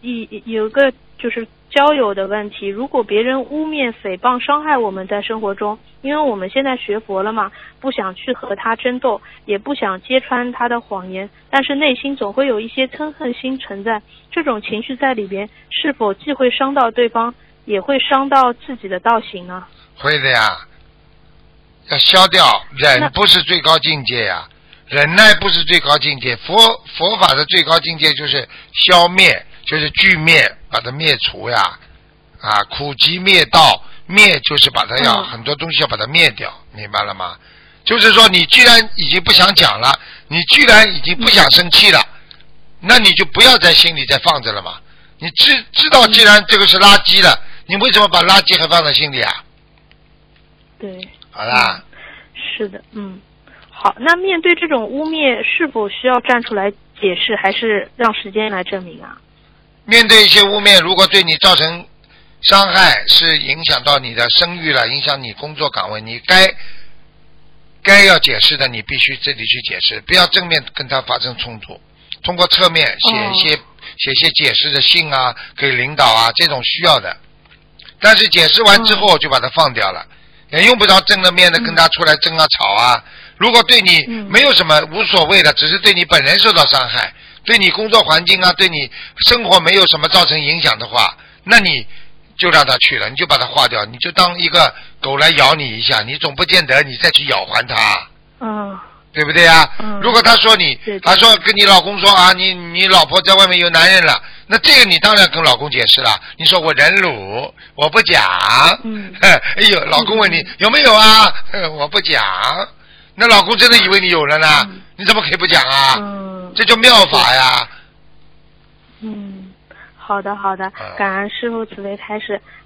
一有个就是交友的问题，如果别人污蔑、诽谤、伤害我们在生活中，因为我们现在学佛了嘛，不想去和他争斗，也不想揭穿他的谎言，但是内心总会有一些嗔恨心存在，这种情绪在里边，是否既会伤到对方，也会伤到自己的道行呢？会的呀，要消掉。忍不是最高境界呀，忍耐不是最高境界。佛佛法的最高境界就是消灭，就是具灭，把它灭除呀。啊，苦集灭道，灭就是把它要、嗯很多东西要把它灭掉，明白了吗？就是说，你既然已经不想讲了，你居然已经不想生气了，那你就不要在心里再放着了嘛。你知知道，既然这个是垃圾了，你为什么把垃圾还放在心里啊？对。好啦，是的，嗯，好，那面对这种污蔑，是否需要站出来解释，还是让时间来证明啊？面对一些污蔑，如果对你造成伤害，是影响到你的声誉了，影响你工作岗位，你该该要解释的，你必须这里去解释，不要正面跟他发生冲突，通过侧面写一些、写一些解释的信啊，给领导啊，这种需要的。但是解释完之后就把它放掉了，也用不着正着面的跟他出来争啊吵啊。如果对你嗯。没有什么无所谓的，只是对你本人受到伤害，对你工作环境啊，对你生活没有什么造成影响的话，那你就让他去了，你就把它化掉，你就当一个狗来咬你一下，你总不见得你再去咬还它，嗯对不对呀？嗯如果他说你他说跟你老公说啊，你你老婆在外面有男人了，那这个你当然跟老公解释了，你说我忍辱，我不讲。嗯 哎呦，老公问你有没有啊？我不讲。那老公真的以为你有了呢？嗯你怎么可以不讲啊？嗯这叫妙法呀！嗯，好的好的嗯，感恩师傅慈悲开示。